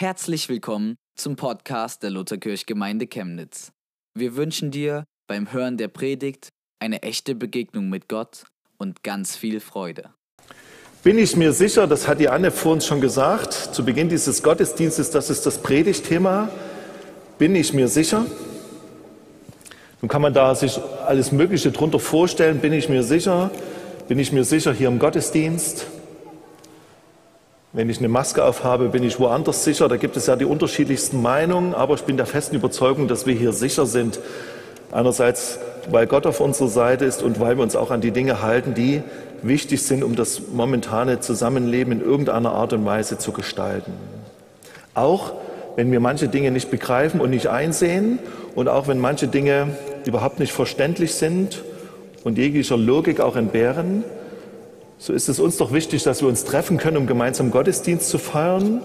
Herzlich willkommen zum Podcast der Lutherkirchgemeinde Chemnitz. Wir wünschen dir beim Hören der Predigt eine echte Begegnung mit Gott und ganz viel Freude. Bin ich mir sicher, das hat die Anne vor uns schon gesagt, zu Beginn dieses Gottesdienstes, das ist das Predigtthema. Bin ich mir sicher? Nun kann man da sich alles Mögliche drunter vorstellen. Bin ich mir sicher? Bin ich mir sicher hier im Gottesdienst? Wenn ich eine Maske aufhabe, bin ich woanders sicher. Da gibt es ja die unterschiedlichsten Meinungen, aber ich bin der festen Überzeugung, dass wir hier sicher sind. Einerseits, weil Gott auf unserer Seite ist und weil wir uns auch an die Dinge halten, die wichtig sind, um das momentane Zusammenleben in irgendeiner Art und Weise zu gestalten. Auch wenn wir manche Dinge nicht begreifen und nicht einsehen und auch wenn manche Dinge überhaupt nicht verständlich sind und jeglicher Logik auch entbehren, so ist es uns doch wichtig, dass wir uns treffen können, um gemeinsam Gottesdienst zu feiern.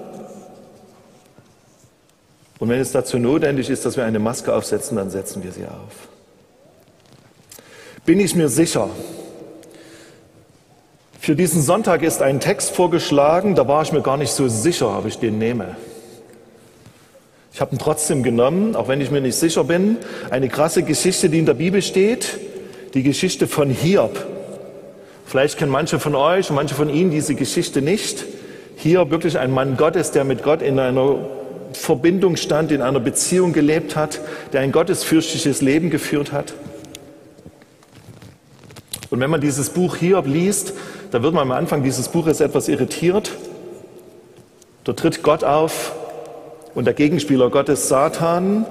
Und wenn es dazu notwendig ist, dass wir eine Maske aufsetzen, dann setzen wir sie auf. Bin ich mir sicher. Für diesen Sonntag ist ein Text vorgeschlagen, da war ich mir gar nicht so sicher, ob ich den nehme. Ich habe ihn trotzdem genommen, auch wenn ich mir nicht sicher bin. Eine krasse Geschichte, die in der Bibel steht, die Geschichte von Hiob. Vielleicht kennen manche von euch und manche von Ihnen diese Geschichte nicht. Hier wirklich ein Mann Gottes, der mit Gott in einer Verbindung stand, in einer Beziehung gelebt hat, der ein gottesfürchtiges Leben geführt hat. Und wenn man dieses Buch Hiob liest, da wird man am Anfang dieses Buches etwas irritiert. Da tritt Gott auf und der Gegenspieler Gottes Satan.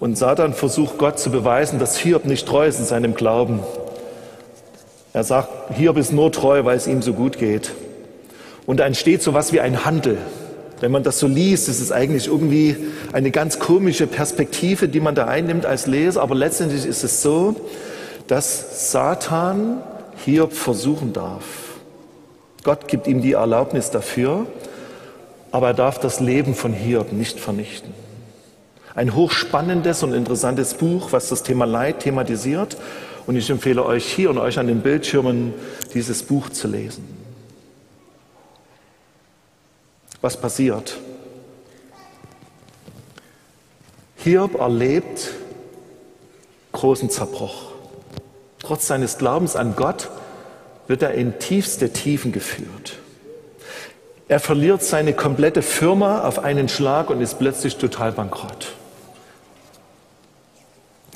Und Satan versucht Gott zu beweisen, dass Hiob nicht treu ist in seinem Glauben. Er sagt, Hiob ist nur treu, weil es ihm so gut geht. Und da entsteht so was wie ein Handel. Wenn man das so liest, ist es eigentlich irgendwie eine ganz komische Perspektive, die man da einnimmt als Leser. Aber letztendlich ist es so, dass Satan Hiob versuchen darf. Gott gibt ihm die Erlaubnis dafür, aber er darf das Leben von Hiob nicht vernichten. Ein hochspannendes und interessantes Buch, was das Thema Leid thematisiert und ich empfehle euch hier und euch an den Bildschirmen dieses Buch zu lesen. Was passiert? Hiob erlebt großen Zerbruch. Trotz seines Glaubens an Gott wird er in tiefste Tiefen geführt. Er verliert seine komplette Firma auf einen Schlag und ist plötzlich total bankrott.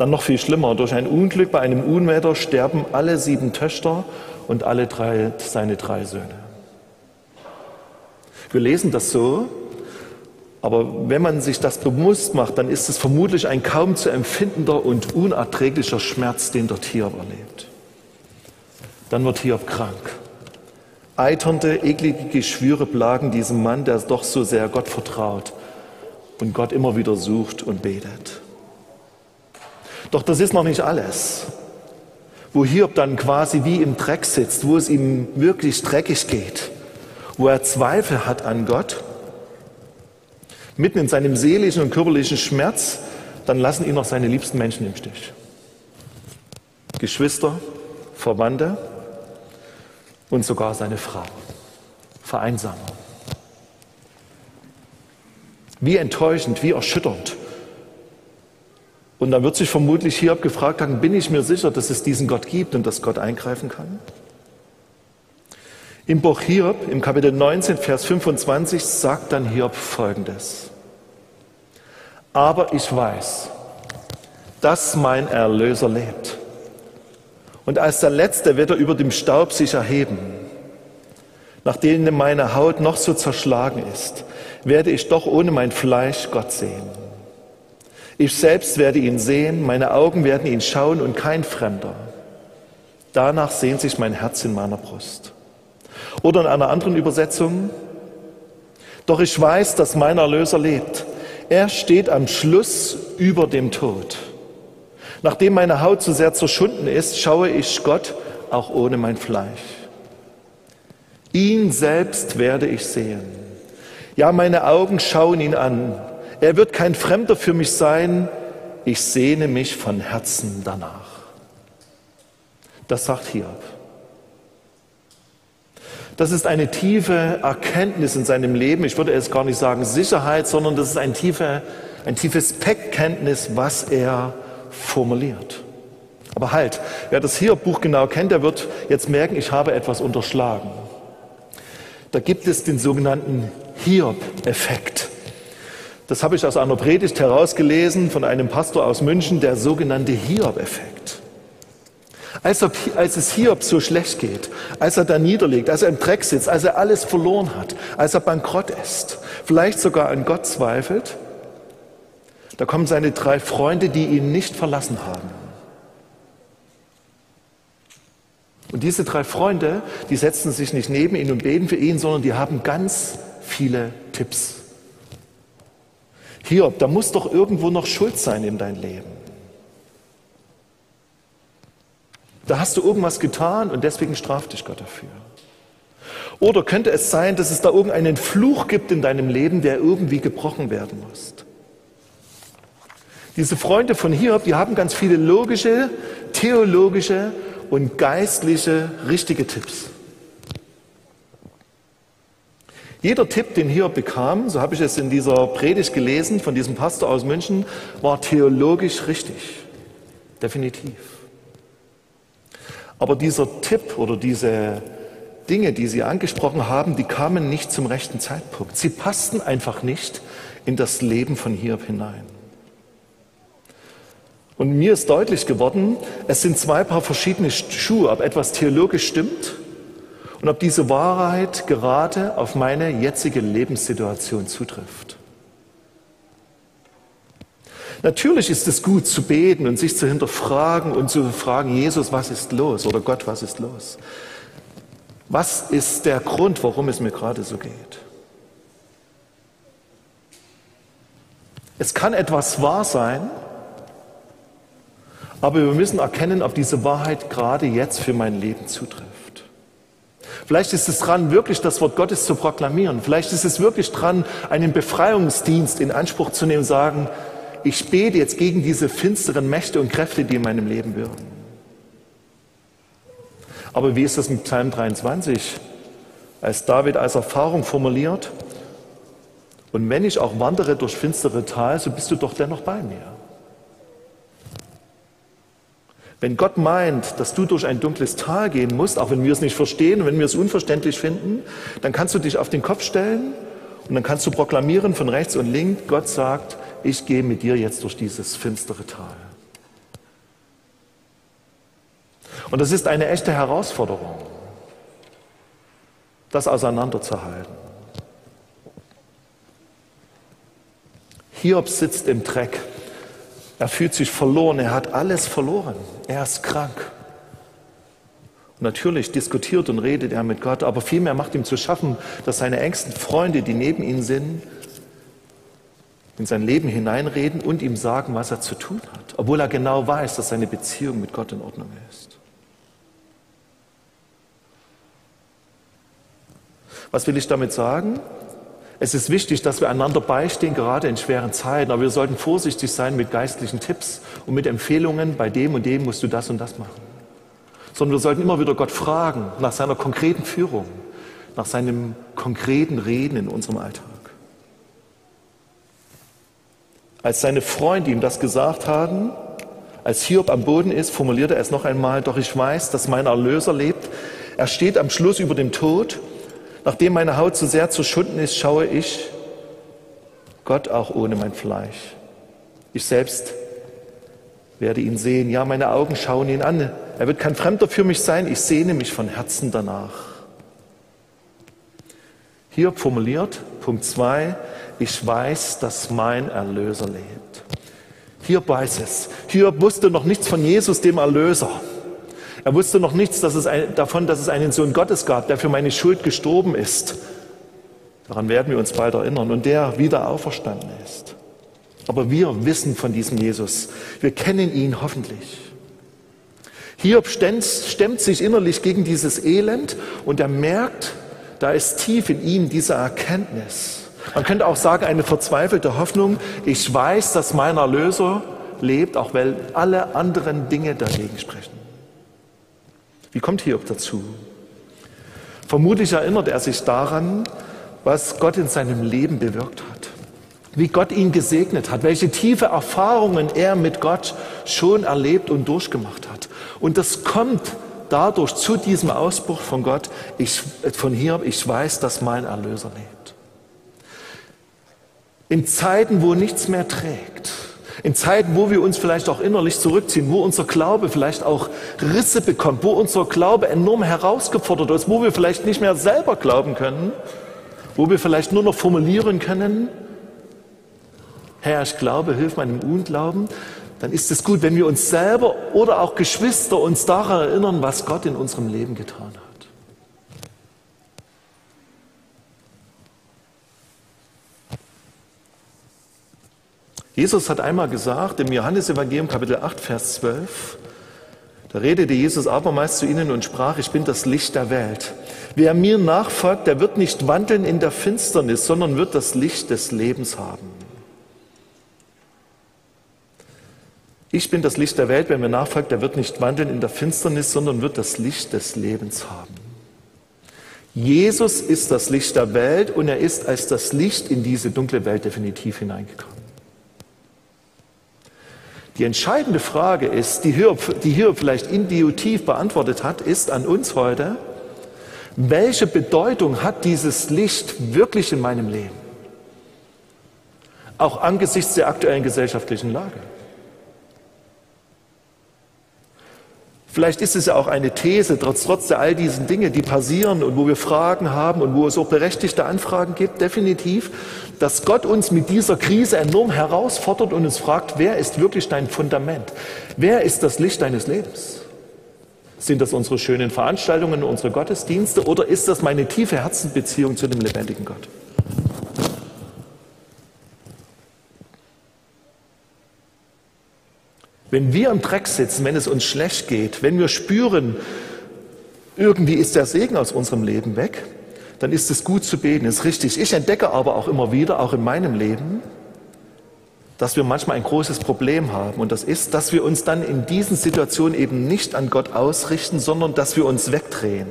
Dann noch viel schlimmer, durch ein Unglück bei einem Unwetter sterben alle sieben Töchter und alle drei, seine drei Söhne. Wir lesen das so, aber wenn man sich das bewusst macht, dann ist es vermutlich ein kaum zu empfindender und unerträglicher Schmerz, den dort Hiob erlebt. Dann wird Hiob krank. Eiternde, eklige Geschwüre plagen diesen Mann, der doch so sehr Gott vertraut und Gott immer wieder sucht und betet. Doch das ist noch nicht alles. Wo Hiob dann quasi wie im Dreck sitzt, wo es ihm wirklich dreckig geht, wo er Zweifel hat an Gott, mitten in seinem seelischen und körperlichen Schmerz, dann lassen ihn noch seine liebsten Menschen im Stich. Geschwister, Verwandte und sogar seine Frau. Vereinsamung. Wie enttäuschend, wie erschütternd und dann wird sich vermutlich Hiob gefragt haben, bin ich mir sicher, dass es diesen Gott gibt und dass Gott eingreifen kann? Im Buch Hiob, im Kapitel 19, Vers 25, sagt dann Hiob Folgendes. Aber ich weiß, dass mein Erlöser lebt. Und als der Letzte wird er über dem Staub sich erheben. Nachdem meine Haut noch so zerschlagen ist, werde ich doch ohne mein Fleisch Gott sehen. Ich selbst werde ihn sehen, meine Augen werden ihn schauen und kein Fremder. Danach sehnt sich mein Herz in meiner Brust. Oder in einer anderen Übersetzung, doch ich weiß, dass mein Erlöser lebt. Er steht am Schluss über dem Tod. Nachdem meine Haut so sehr zerschunden ist, schaue ich Gott auch ohne mein Fleisch. Ihn selbst werde ich sehen. Ja, meine Augen schauen ihn an. Er wird kein Fremder für mich sein. Ich sehne mich von Herzen danach. Das sagt Hiob. Das ist eine tiefe Erkenntnis in seinem Leben. Ich würde jetzt gar nicht sagen Sicherheit, sondern das ist ein, tiefe, ein tiefes Bekenntnis, was er formuliert. Aber halt, wer das hier Buch genau kennt, der wird jetzt merken, ich habe etwas unterschlagen. Da gibt es den sogenannten Hiob-Effekt. Das habe ich aus einer Predigt herausgelesen von einem Pastor aus München, der sogenannte Hiob-Effekt. Als, als es Hiob so schlecht geht, als er da niederliegt, als er im Dreck sitzt, als er alles verloren hat, als er bankrott ist, vielleicht sogar an Gott zweifelt, da kommen seine drei Freunde, die ihn nicht verlassen haben. Und diese drei Freunde, die setzen sich nicht neben ihn und beten für ihn, sondern die haben ganz viele Tipps. Hiob, da muss doch irgendwo noch Schuld sein in dein Leben. Da hast du irgendwas getan und deswegen straft dich Gott dafür. Oder könnte es sein, dass es da irgendeinen Fluch gibt in deinem Leben, der irgendwie gebrochen werden muss? Diese Freunde von Hiob, die haben ganz viele logische, theologische und geistliche, richtige Tipps. Jeder Tipp, den Hiob bekam, so habe ich es in dieser Predigt gelesen von diesem Pastor aus München, war theologisch richtig. Definitiv. Aber dieser Tipp oder diese Dinge, die Sie angesprochen haben, die kamen nicht zum rechten Zeitpunkt. Sie passten einfach nicht in das Leben von Hiob hinein. Und mir ist deutlich geworden, es sind zwei Paar verschiedene Schuhe, ob etwas theologisch stimmt und ob diese Wahrheit gerade auf meine jetzige Lebenssituation zutrifft. Natürlich ist es gut zu beten und sich zu hinterfragen und zu fragen, Jesus, was ist los? Oder Gott, was ist los? Was ist der Grund, warum es mir gerade so geht? Es kann etwas wahr sein, aber wir müssen erkennen, ob diese Wahrheit gerade jetzt für mein Leben zutrifft. Vielleicht ist es dran, wirklich das Wort Gottes zu proklamieren. Vielleicht ist es wirklich dran, einen Befreiungsdienst in Anspruch zu nehmen und sagen, ich bete jetzt gegen diese finsteren Mächte und Kräfte, die in meinem Leben wirken. Aber wie ist das mit Psalm 23? Als David als Erfahrung formuliert, und wenn ich auch wandere durch finstere Tal, so bist du doch dennoch bei mir. Wenn Gott meint, dass du durch ein dunkles Tal gehen musst, auch wenn wir es nicht verstehen wenn wir es unverständlich finden, dann kannst du dich auf den Kopf stellen und dann kannst du proklamieren von rechts und links, Gott sagt, ich gehe mit dir jetzt durch dieses finstere Tal. Und das ist eine echte Herausforderung, das auseinanderzuhalten. Hiob sitzt im Dreck. Er fühlt sich verloren, er hat alles verloren, er ist krank. Natürlich diskutiert und redet er mit Gott, aber vielmehr macht ihm zu schaffen, dass seine engsten Freunde, die neben ihm sind, in sein Leben hineinreden und ihm sagen, was er zu tun hat, obwohl er genau weiß, dass seine Beziehung mit Gott in Ordnung ist. Was will ich damit sagen? Es ist wichtig, dass wir einander beistehen, gerade in schweren Zeiten. Aber wir sollten vorsichtig sein mit geistlichen Tipps und mit Empfehlungen, bei dem und dem musst du das und das machen. Sondern wir sollten immer wieder Gott fragen nach seiner konkreten Führung, nach seinem konkreten Reden in unserem Alltag. Als seine Freunde ihm das gesagt haben, als Hiob am Boden ist, formulierte er es noch einmal, doch ich weiß, dass mein Erlöser lebt. Er steht am Schluss über dem Tod Nachdem meine Haut so sehr zerschunden ist, schaue ich Gott auch ohne mein Fleisch. Ich selbst werde ihn sehen. Ja, meine Augen schauen ihn an. Er wird kein Fremder für mich sein. Ich sehne mich von Herzen danach. Hier formuliert, Punkt 2, ich weiß, dass mein Erlöser lebt. Hier weiß es. Hier wusste noch nichts von Jesus, dem Erlöser. Er wusste noch nichts dass ein, davon, dass es einen Sohn Gottes gab, der für meine Schuld gestorben ist. Daran werden wir uns bald erinnern und der wieder auferstanden ist. Aber wir wissen von diesem Jesus. Wir kennen ihn hoffentlich. Hiob stemmt sich innerlich gegen dieses Elend und er merkt, da ist tief in ihm diese Erkenntnis. Man könnte auch sagen, eine verzweifelte Hoffnung. Ich weiß, dass mein Erlöser lebt, auch weil alle anderen Dinge dagegen sprechen. Wie kommt Hiob dazu? Vermutlich erinnert er sich daran, was Gott in seinem Leben bewirkt hat, wie Gott ihn gesegnet hat, welche tiefe Erfahrungen er mit Gott schon erlebt und durchgemacht hat. Und das kommt dadurch zu diesem Ausbruch von Gott, ich, von hier, ich weiß, dass mein Erlöser lebt. In Zeiten, wo nichts mehr trägt, in Zeiten, wo wir uns vielleicht auch innerlich zurückziehen, wo unser Glaube vielleicht auch Risse bekommt, wo unser Glaube enorm herausgefordert ist, wo wir vielleicht nicht mehr selber glauben können, wo wir vielleicht nur noch formulieren können, Herr, ich glaube, hilf meinem Unglauben, dann ist es gut, wenn wir uns selber oder auch Geschwister uns daran erinnern, was Gott in unserem Leben getan hat. Jesus hat einmal gesagt im Johannesevangelium Kapitel 8, Vers 12, da redete Jesus abermals zu ihnen und sprach, ich bin das Licht der Welt. Wer mir nachfolgt, der wird nicht wandeln in der Finsternis, sondern wird das Licht des Lebens haben. Ich bin das Licht der Welt, wer mir nachfolgt, der wird nicht wandeln in der Finsternis, sondern wird das Licht des Lebens haben. Jesus ist das Licht der Welt und er ist als das Licht in diese dunkle Welt definitiv hineingekommen. Die entscheidende Frage ist, die Hiob, die Hiob vielleicht intuitiv beantwortet hat, ist an uns heute, welche Bedeutung hat dieses Licht wirklich in meinem Leben? Auch angesichts der aktuellen gesellschaftlichen Lage. Vielleicht ist es ja auch eine These, trotz, trotz all diesen Dinge, die passieren und wo wir Fragen haben und wo es auch berechtigte Anfragen gibt, definitiv, dass Gott uns mit dieser Krise enorm herausfordert und uns fragt, wer ist wirklich dein Fundament? Wer ist das Licht deines Lebens? Sind das unsere schönen Veranstaltungen, unsere Gottesdienste oder ist das meine tiefe Herzensbeziehung zu dem lebendigen Gott? Wenn wir im Dreck sitzen, wenn es uns schlecht geht, wenn wir spüren, irgendwie ist der Segen aus unserem Leben weg, dann ist es gut zu beten, ist richtig. Ich entdecke aber auch immer wieder, auch in meinem Leben, dass wir manchmal ein großes Problem haben. Und das ist, dass wir uns dann in diesen Situationen eben nicht an Gott ausrichten, sondern dass wir uns wegdrehen.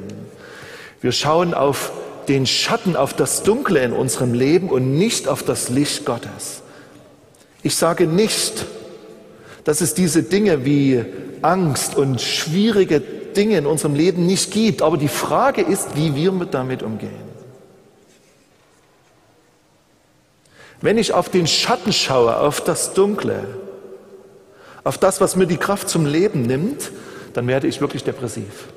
Wir schauen auf den Schatten, auf das Dunkle in unserem Leben und nicht auf das Licht Gottes. Ich sage nicht, dass es diese Dinge wie Angst und schwierige Dinge in unserem Leben nicht gibt. Aber die Frage ist, wie wir damit umgehen. Wenn ich auf den Schatten schaue, auf das Dunkle, auf das, was mir die Kraft zum Leben nimmt, dann werde ich wirklich depressiv.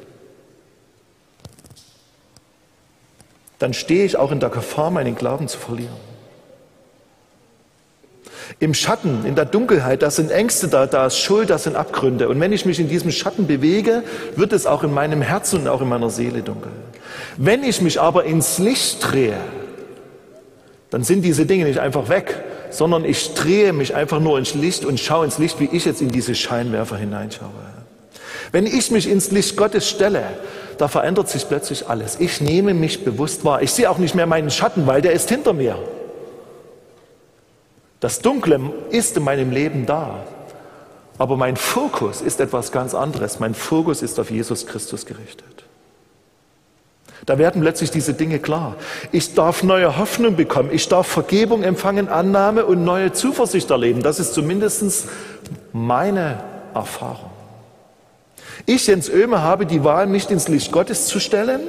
Dann stehe ich auch in der Gefahr, meinen Glauben zu verlieren. Im Schatten, in der Dunkelheit, da sind Ängste da, da ist Schuld, da sind Abgründe. Und wenn ich mich in diesem Schatten bewege, wird es auch in meinem Herzen und auch in meiner Seele dunkel. Wenn ich mich aber ins Licht drehe, dann sind diese Dinge nicht einfach weg, sondern ich drehe mich einfach nur ins Licht und schaue ins Licht, wie ich jetzt in diese Scheinwerfer hineinschaue. Wenn ich mich ins Licht Gottes stelle, da verändert sich plötzlich alles. Ich nehme mich bewusst wahr. Ich sehe auch nicht mehr meinen Schatten, weil der ist hinter mir. Das Dunkle ist in meinem Leben da. Aber mein Fokus ist etwas ganz anderes. Mein Fokus ist auf Jesus Christus gerichtet. Da werden plötzlich diese Dinge klar. Ich darf neue Hoffnung bekommen. Ich darf Vergebung empfangen, Annahme und neue Zuversicht erleben. Das ist zumindest meine Erfahrung. Ich, Jens Oehme, habe die Wahl, mich ins Licht Gottes zu stellen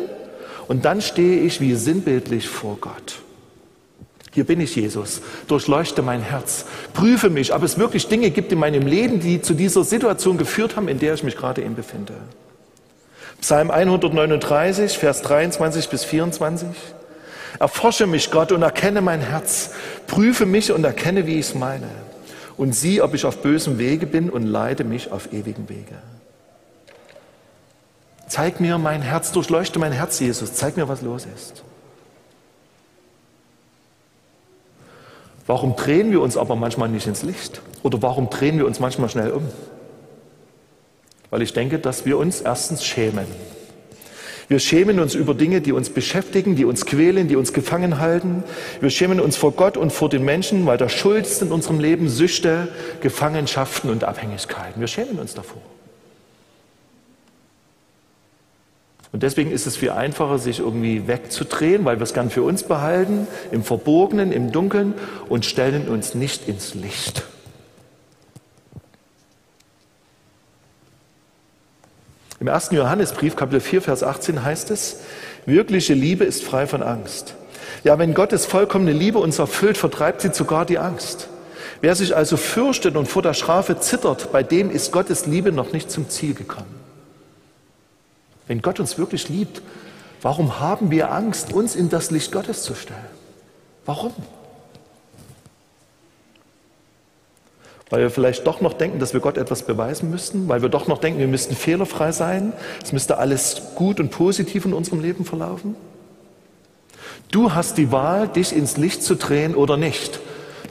und dann stehe ich wie sinnbildlich vor Gott. Hier bin ich, Jesus. Durchleuchte mein Herz. Prüfe mich, ob es wirklich Dinge gibt in meinem Leben, die zu dieser Situation geführt haben, in der ich mich gerade eben befinde. Psalm 139, Vers 23 bis 24. Erforsche mich, Gott, und erkenne mein Herz. Prüfe mich und erkenne, wie ich es meine. Und sieh, ob ich auf bösem Wege bin und leite mich auf ewigen Wege. Zeig mir mein Herz, durchleuchte mein Herz, Jesus. Zeig mir, was los ist. Warum drehen wir uns aber manchmal nicht ins Licht? Oder warum drehen wir uns manchmal schnell um? Weil ich denke, dass wir uns erstens schämen. Wir schämen uns über Dinge, die uns beschäftigen, die uns quälen, die uns gefangen halten. Wir schämen uns vor Gott und vor den Menschen, weil da Schuld ist in unserem Leben, Süchte, Gefangenschaften und Abhängigkeiten. Wir schämen uns davor. Und deswegen ist es viel einfacher, sich irgendwie wegzudrehen, weil wir es gern für uns behalten, im Verborgenen, im Dunkeln und stellen uns nicht ins Licht. Im ersten Johannesbrief, Kapitel 4, Vers 18 heißt es, wirkliche Liebe ist frei von Angst. Ja, wenn Gottes vollkommene Liebe uns erfüllt, vertreibt sie sogar die Angst. Wer sich also fürchtet und vor der Strafe zittert, bei dem ist Gottes Liebe noch nicht zum Ziel gekommen. Wenn Gott uns wirklich liebt, warum haben wir Angst, uns in das Licht Gottes zu stellen? Warum? Weil wir vielleicht doch noch denken, dass wir Gott etwas beweisen müssten, weil wir doch noch denken, wir müssten fehlerfrei sein, es müsste alles gut und positiv in unserem Leben verlaufen. Du hast die Wahl, dich ins Licht zu drehen oder nicht.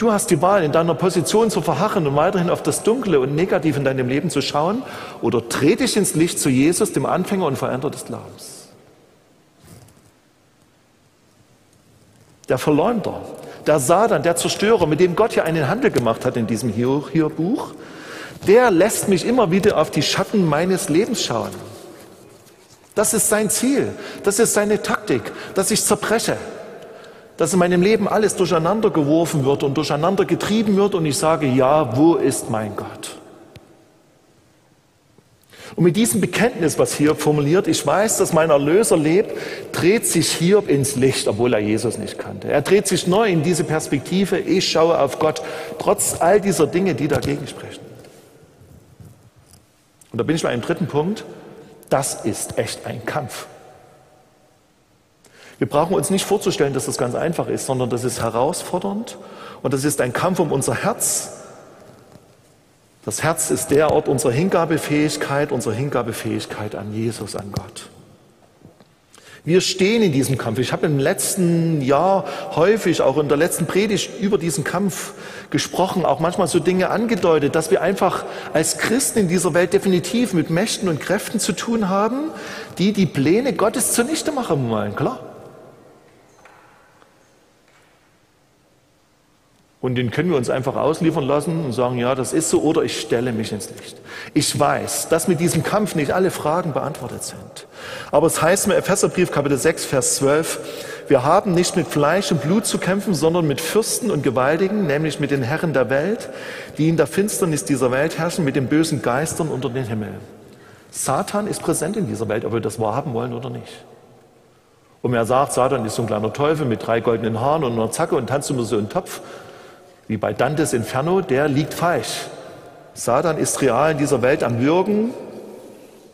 Du hast die Wahl, in deiner Position zu verharren und weiterhin auf das Dunkle und Negative in deinem Leben zu schauen oder dreh dich ins Licht zu Jesus, dem Anfänger und Veränder des Glaubens. Der Verleumder, der Satan, der Zerstörer, mit dem Gott ja einen Handel gemacht hat in diesem Hier-Buch, der lässt mich immer wieder auf die Schatten meines Lebens schauen. Das ist sein Ziel, das ist seine Taktik, dass ich zerbreche, dass in meinem Leben alles durcheinander geworfen wird und durcheinander getrieben wird und ich sage, ja, wo ist mein Gott? Und mit diesem Bekenntnis, was hier formuliert, ich weiß, dass mein Erlöser lebt, dreht sich Hiob ins Licht, obwohl er Jesus nicht kannte. Er dreht sich neu in diese Perspektive, ich schaue auf Gott, trotz all dieser Dinge, die dagegen sprechen. Und da bin ich bei einem dritten Punkt, das ist echt ein Kampf. Wir brauchen uns nicht vorzustellen, dass das ganz einfach ist, sondern das ist herausfordernd und das ist ein Kampf um unser Herz. Das Herz ist der Ort unserer Hingabefähigkeit, unserer Hingabefähigkeit an Jesus, an Gott. Wir stehen in diesem Kampf. Ich habe im letzten Jahr häufig, auch in der letzten Predigt, über diesen Kampf gesprochen, auch manchmal so Dinge angedeutet, dass wir einfach als Christen in dieser Welt definitiv mit Mächten und Kräften zu tun haben, die die Pläne Gottes zunichte machen wollen. Klar. Und den können wir uns einfach ausliefern lassen und sagen, ja, das ist so, oder ich stelle mich ins Licht. Ich weiß, dass mit diesem Kampf nicht alle Fragen beantwortet sind. Aber es heißt im Epheserbrief Kapitel 6, Vers 12, wir haben nicht mit Fleisch und Blut zu kämpfen, sondern mit Fürsten und Gewaltigen, nämlich mit den Herren der Welt, die in der Finsternis dieser Welt herrschen, mit den bösen Geistern unter den Himmel. Satan ist präsent in dieser Welt, ob wir das wahrhaben wollen oder nicht. Und wer sagt, Satan ist so ein kleiner Teufel mit drei goldenen Haaren und einer Zacke und tanzt immer so einen Topf, wie bei Dantes Inferno, der liegt falsch. Satan ist real in dieser Welt am Würgen,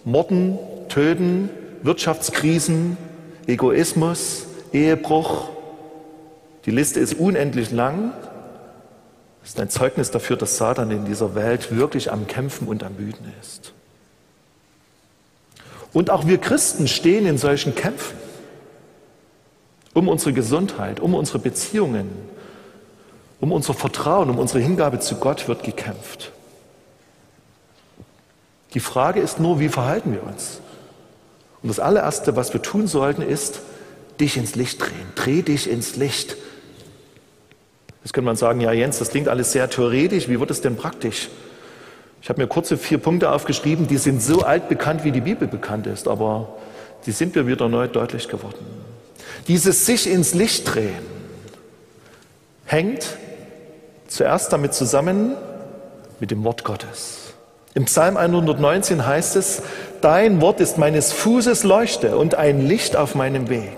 Morden, Töten, Wirtschaftskrisen, Egoismus, Ehebruch. Die Liste ist unendlich lang. Das ist ein Zeugnis dafür, dass Satan in dieser Welt wirklich am Kämpfen und am Wüten ist. Und auch wir Christen stehen in solchen Kämpfen um unsere Gesundheit, um unsere Beziehungen, um unser Vertrauen, um unsere Hingabe zu Gott wird gekämpft. Die Frage ist nur, wie verhalten wir uns? Und das allererste, was wir tun sollten, ist, dich ins Licht drehen. Dreh dich ins Licht. Jetzt könnte man sagen, ja Jens, das klingt alles sehr theoretisch. Wie wird es denn praktisch? Ich habe mir kurze vier Punkte aufgeschrieben, die sind so alt bekannt, wie die Bibel bekannt ist, aber die sind mir wieder neu deutlich geworden. Dieses sich ins Licht drehen hängt zuerst damit zusammen mit dem Wort Gottes. Im Psalm 119 heißt es, Dein Wort ist meines Fußes Leuchte und ein Licht auf meinem Weg.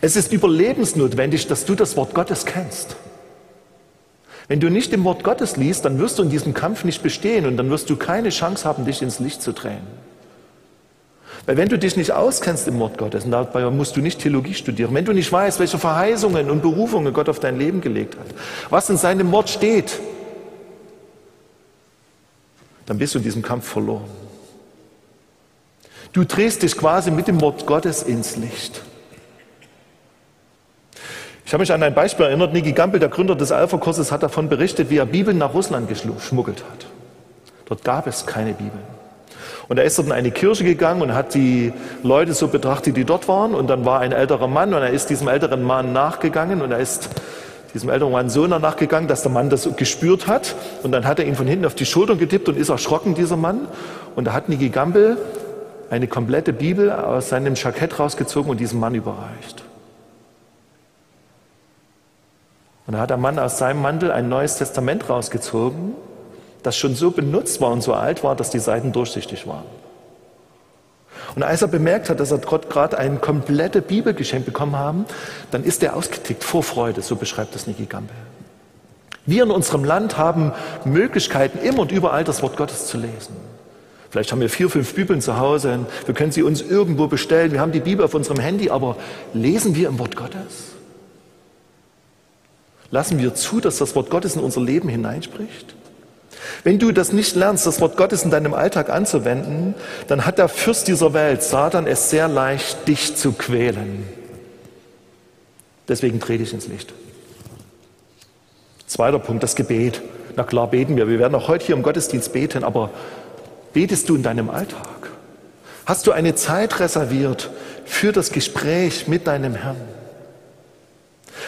Es ist überlebensnotwendig, dass du das Wort Gottes kennst. Wenn du nicht im Wort Gottes liest, dann wirst du in diesem Kampf nicht bestehen und dann wirst du keine Chance haben, dich ins Licht zu drehen. Weil wenn du dich nicht auskennst im Wort Gottes, und dabei musst du nicht Theologie studieren, wenn du nicht weißt, welche Verheißungen und Berufungen Gott auf dein Leben gelegt hat, was in seinem Wort steht, dann bist du in diesem Kampf verloren. Du drehst dich quasi mit dem Wort Gottes ins Licht. Ich habe mich an ein Beispiel erinnert. Niki Gampel, der Gründer des Alpha-Kurses, hat davon berichtet, wie er Bibeln nach Russland geschmuggelt hat. Dort gab es keine Bibeln. Und er ist dort in eine Kirche gegangen und hat die Leute so betrachtet, die dort waren. Und dann war ein älterer Mann und er ist diesem älteren Mann nachgegangen und er ist diesem älteren Mann so nachgegangen, dass der Mann das gespürt hat. Und dann hat er ihn von hinten auf die Schultern getippt und ist erschrocken, dieser Mann. Und da hat Niki Gamble eine komplette Bibel aus seinem Jackett rausgezogen und diesem Mann überreicht. Und da hat der Mann aus seinem Mantel ein neues Testament rausgezogen, das schon so benutzt war und so alt war, dass die Seiten durchsichtig waren. Und als er bemerkt hat, dass er Gott gerade eine komplette Bibel geschenkt bekommen haben, dann ist er ausgetickt vor Freude, so beschreibt das Niki Gambe. Wir in unserem Land haben Möglichkeiten, immer und überall das Wort Gottes zu lesen. Vielleicht haben wir vier, fünf Bibeln zu Hause, wir können sie uns irgendwo bestellen, wir haben die Bibel auf unserem Handy, aber lesen wir im Wort Gottes? Lassen wir zu, dass das Wort Gottes in unser Leben hineinspricht? Wenn du das nicht lernst, das Wort Gottes in deinem Alltag anzuwenden, dann hat der Fürst dieser Welt, Satan, es sehr leicht, dich zu quälen. Deswegen dreh dich ins Licht. Zweiter Punkt, das Gebet. Na klar, beten wir. Wir werden auch heute hier im Gottesdienst beten, aber betest du in deinem Alltag? Hast du eine Zeit reserviert für das Gespräch mit deinem Herrn?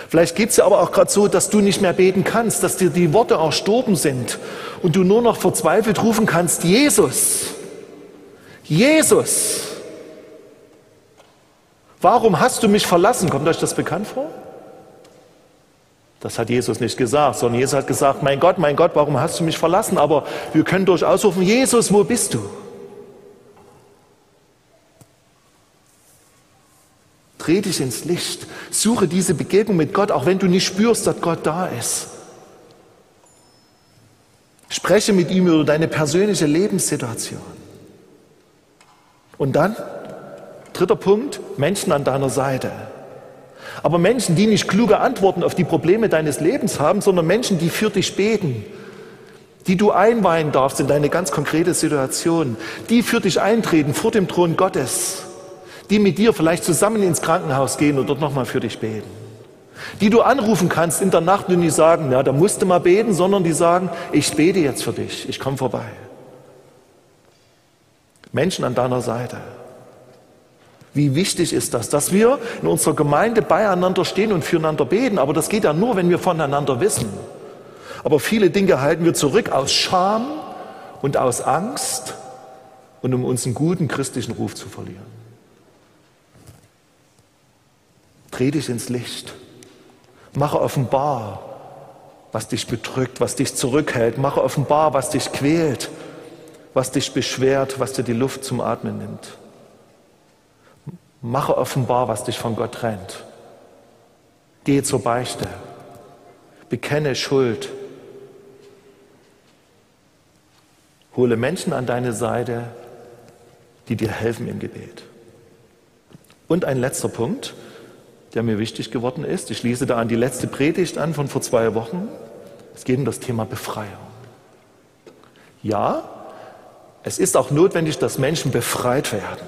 Vielleicht geht es dir aber auch gerade so, dass du nicht mehr beten kannst, dass dir die Worte erstorben sind und du nur noch verzweifelt rufen kannst, Jesus, Jesus, warum hast du mich verlassen? Kommt euch das bekannt vor? Das hat Jesus nicht gesagt, sondern Jesus hat gesagt, mein Gott, mein Gott, warum hast du mich verlassen? Aber wir können durchaus rufen, Jesus, wo bist du? Dreh dich ins Licht. Suche diese Begegnung mit Gott, auch wenn du nicht spürst, dass Gott da ist. Spreche mit ihm über deine persönliche Lebenssituation. Und dann, dritter Punkt, Menschen an deiner Seite. Aber Menschen, die nicht kluge Antworten auf die Probleme deines Lebens haben, sondern Menschen, die für dich beten, die du einweihen darfst in deine ganz konkrete Situation, die für dich eintreten vor dem Thron Gottes die mit dir vielleicht zusammen ins Krankenhaus gehen und dort nochmal für dich beten. Die du anrufen kannst in der Nacht und die sagen, ja, da musst du mal beten, sondern die sagen, ich bete jetzt für dich, ich komme vorbei. Menschen an deiner Seite. Wie wichtig ist das, dass wir in unserer Gemeinde beieinander stehen und füreinander beten, aber das geht ja nur, wenn wir voneinander wissen. Aber viele Dinge halten wir zurück aus Scham und aus Angst und um uns einen guten christlichen Ruf zu verlieren. Dreh dich ins Licht. Mache offenbar, was dich bedrückt, was dich zurückhält. Mache offenbar, was dich quält, was dich beschwert, was dir die Luft zum Atmen nimmt. Mache offenbar, was dich von Gott trennt. Gehe zur Beichte. Bekenne Schuld. Hole Menschen an deine Seite, die dir helfen im Gebet. Und ein letzter Punkt der mir wichtig geworden ist. Ich schließe da an die letzte Predigt an von vor zwei Wochen. Es geht um das Thema Befreiung. Ja, es ist auch notwendig, dass Menschen befreit werden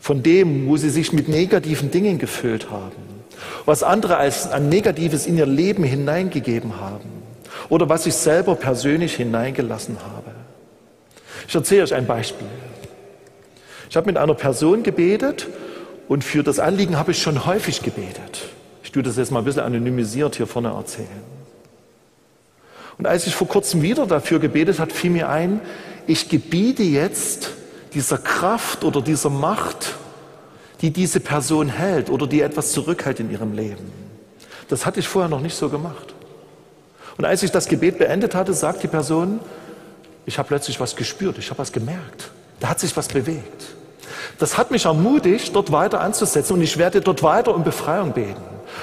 von dem, wo sie sich mit negativen Dingen gefüllt haben, was andere als an Negatives in ihr Leben hineingegeben haben oder was ich selber persönlich hineingelassen habe. Ich erzähle euch ein Beispiel. Ich habe mit einer Person gebetet und für das Anliegen habe ich schon häufig gebetet. Ich tue das jetzt mal ein bisschen anonymisiert hier vorne erzählen. Und als ich vor kurzem wieder dafür gebetet habe, fiel mir ein, ich gebiete jetzt dieser Kraft oder dieser Macht, die diese Person hält oder die etwas zurückhält in ihrem Leben. Das hatte ich vorher noch nicht so gemacht. Und als ich das Gebet beendet hatte, sagt die Person, ich habe plötzlich was gespürt, ich habe was gemerkt. Da hat sich was bewegt. Das hat mich ermutigt, dort weiter anzusetzen und ich werde dort weiter um Befreiung beten.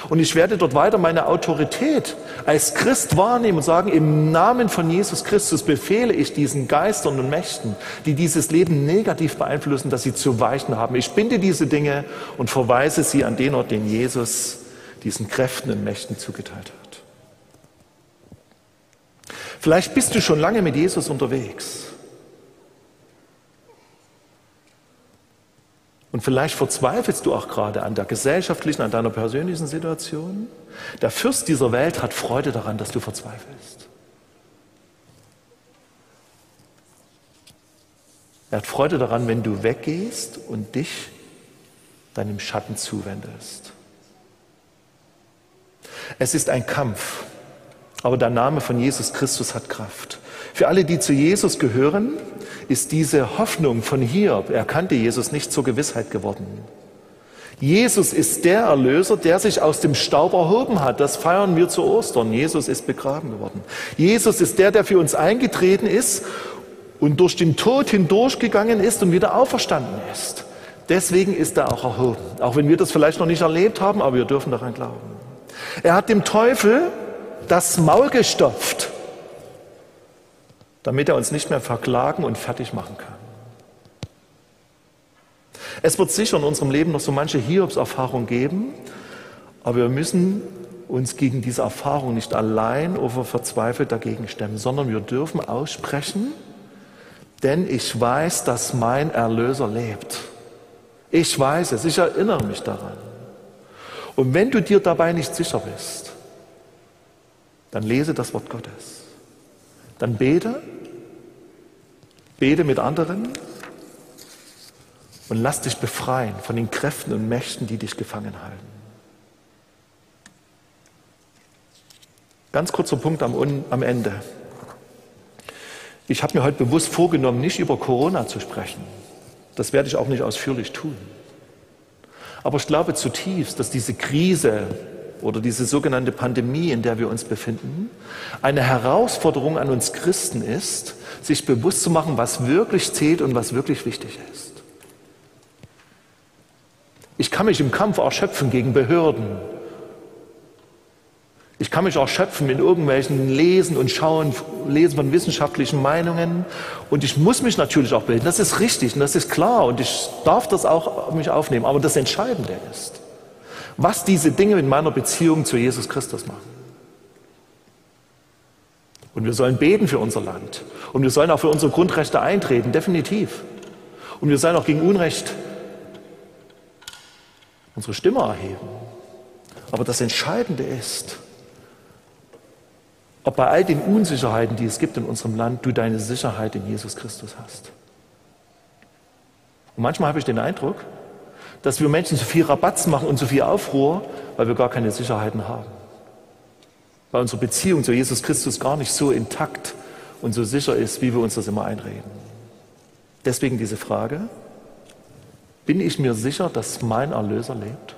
Und ich werde dort weiter meine Autorität als Christ wahrnehmen und sagen, im Namen von Jesus Christus befehle ich diesen Geistern und Mächten, die dieses Leben negativ beeinflussen, dass sie zu weichen haben. Ich binde diese Dinge und verweise sie an den Ort, den Jesus diesen Kräften und Mächten zugeteilt hat. Vielleicht bist du schon lange mit Jesus unterwegs. Und vielleicht verzweifelst du auch gerade an der gesellschaftlichen, an deiner persönlichen Situation. Der Fürst dieser Welt hat Freude daran, dass du verzweifelst. Er hat Freude daran, wenn du weggehst und dich deinem Schatten zuwendest. Es ist ein Kampf, aber der Name von Jesus Christus hat Kraft. Für alle, die zu Jesus gehören, ist diese Hoffnung von hier, er kannte Jesus nicht zur Gewissheit geworden. Jesus ist der Erlöser, der sich aus dem Staub erhoben hat. Das feiern wir zu Ostern. Jesus ist begraben geworden. Jesus ist der, der für uns eingetreten ist und durch den Tod hindurchgegangen ist und wieder auferstanden ist. Deswegen ist er auch erhoben. Auch wenn wir das vielleicht noch nicht erlebt haben, aber wir dürfen daran glauben. Er hat dem Teufel das Maul gestopft, damit er uns nicht mehr verklagen und fertig machen kann. Es wird sicher in unserem Leben noch so manche Hiobs-Erfahrung geben, aber wir müssen uns gegen diese Erfahrung nicht allein oder verzweifelt dagegen stemmen, sondern wir dürfen aussprechen, denn ich weiß, dass mein Erlöser lebt. Ich weiß es, ich erinnere mich daran. Und wenn du dir dabei nicht sicher bist, dann lese das Wort Gottes. Dann bete, bete mit anderen und lass dich befreien von den Kräften und Mächten, die dich gefangen halten. Ganz kurzer Punkt am, am Ende. Ich habe mir heute bewusst vorgenommen, nicht über Corona zu sprechen. Das werde ich auch nicht ausführlich tun. Aber ich glaube zutiefst, dass diese Krise oder diese sogenannte Pandemie, in der wir uns befinden, eine Herausforderung an uns Christen ist, sich bewusst zu machen, was wirklich zählt und was wirklich wichtig ist. Ich kann mich im Kampf erschöpfen gegen Behörden, ich kann mich auch schöpfen in irgendwelchen Lesen und Schauen, Lesen von wissenschaftlichen Meinungen. Und ich muss mich natürlich auch bilden. Das ist richtig und das ist klar. Und ich darf das auch mich aufnehmen. Aber das Entscheidende ist, was diese Dinge in meiner Beziehung zu Jesus Christus machen. Und wir sollen beten für unser Land. Und wir sollen auch für unsere Grundrechte eintreten, definitiv. Und wir sollen auch gegen Unrecht unsere Stimme erheben. Aber das Entscheidende ist, ob bei all den Unsicherheiten, die es gibt in unserem Land, du deine Sicherheit in Jesus Christus hast. Und manchmal habe ich den Eindruck, dass wir Menschen zu viel Rabatz machen und zu viel Aufruhr, weil wir gar keine Sicherheiten haben. Weil unsere Beziehung zu Jesus Christus gar nicht so intakt und so sicher ist, wie wir uns das immer einreden. Deswegen diese Frage, bin ich mir sicher, dass mein Erlöser lebt?